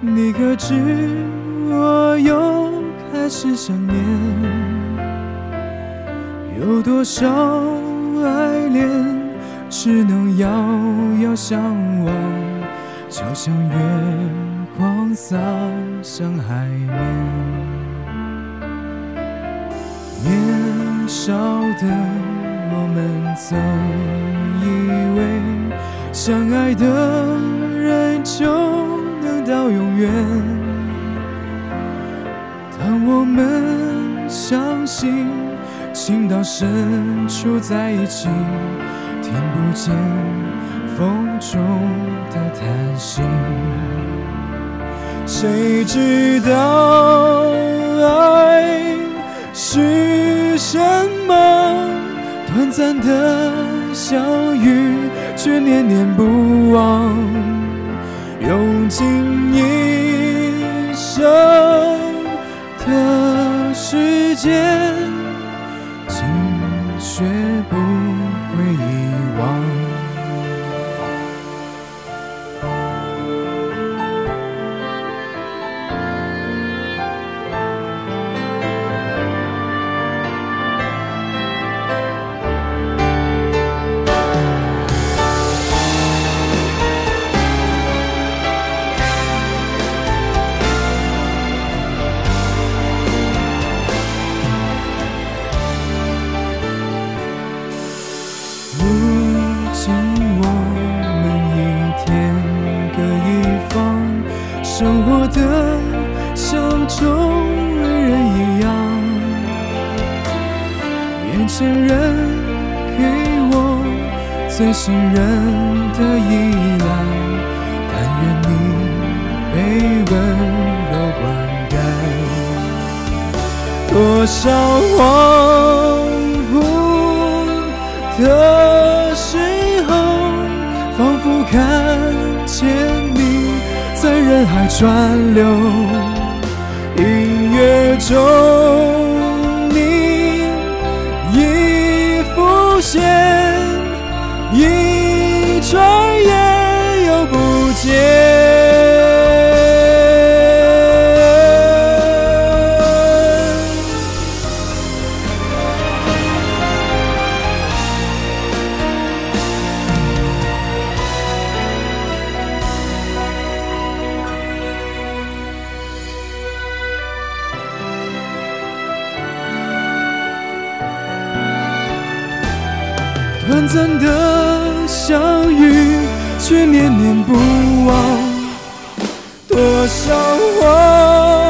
你可知我又开始想念？有多少爱恋，只能遥遥相望，就像月光洒向海面。年少的我们曾以为，相爱的人就永远。当我们相信情到深处在一起，听不见风中的叹息，谁知道爱？是什么？短暂的相遇，却念念不忘，尽一生的时间，竟学不会的像中人一样。眼前人给我最信任的依赖，但愿你被温柔灌溉。多少恍惚的在人海川流，音乐中你已浮现，短暂的相遇，却念念不忘。多少话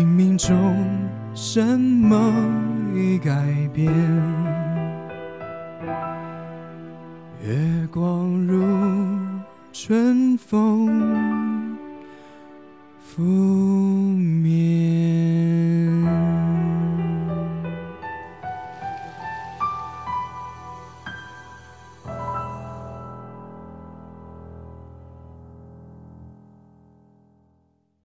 冥冥中什么已改变？月光如春风拂。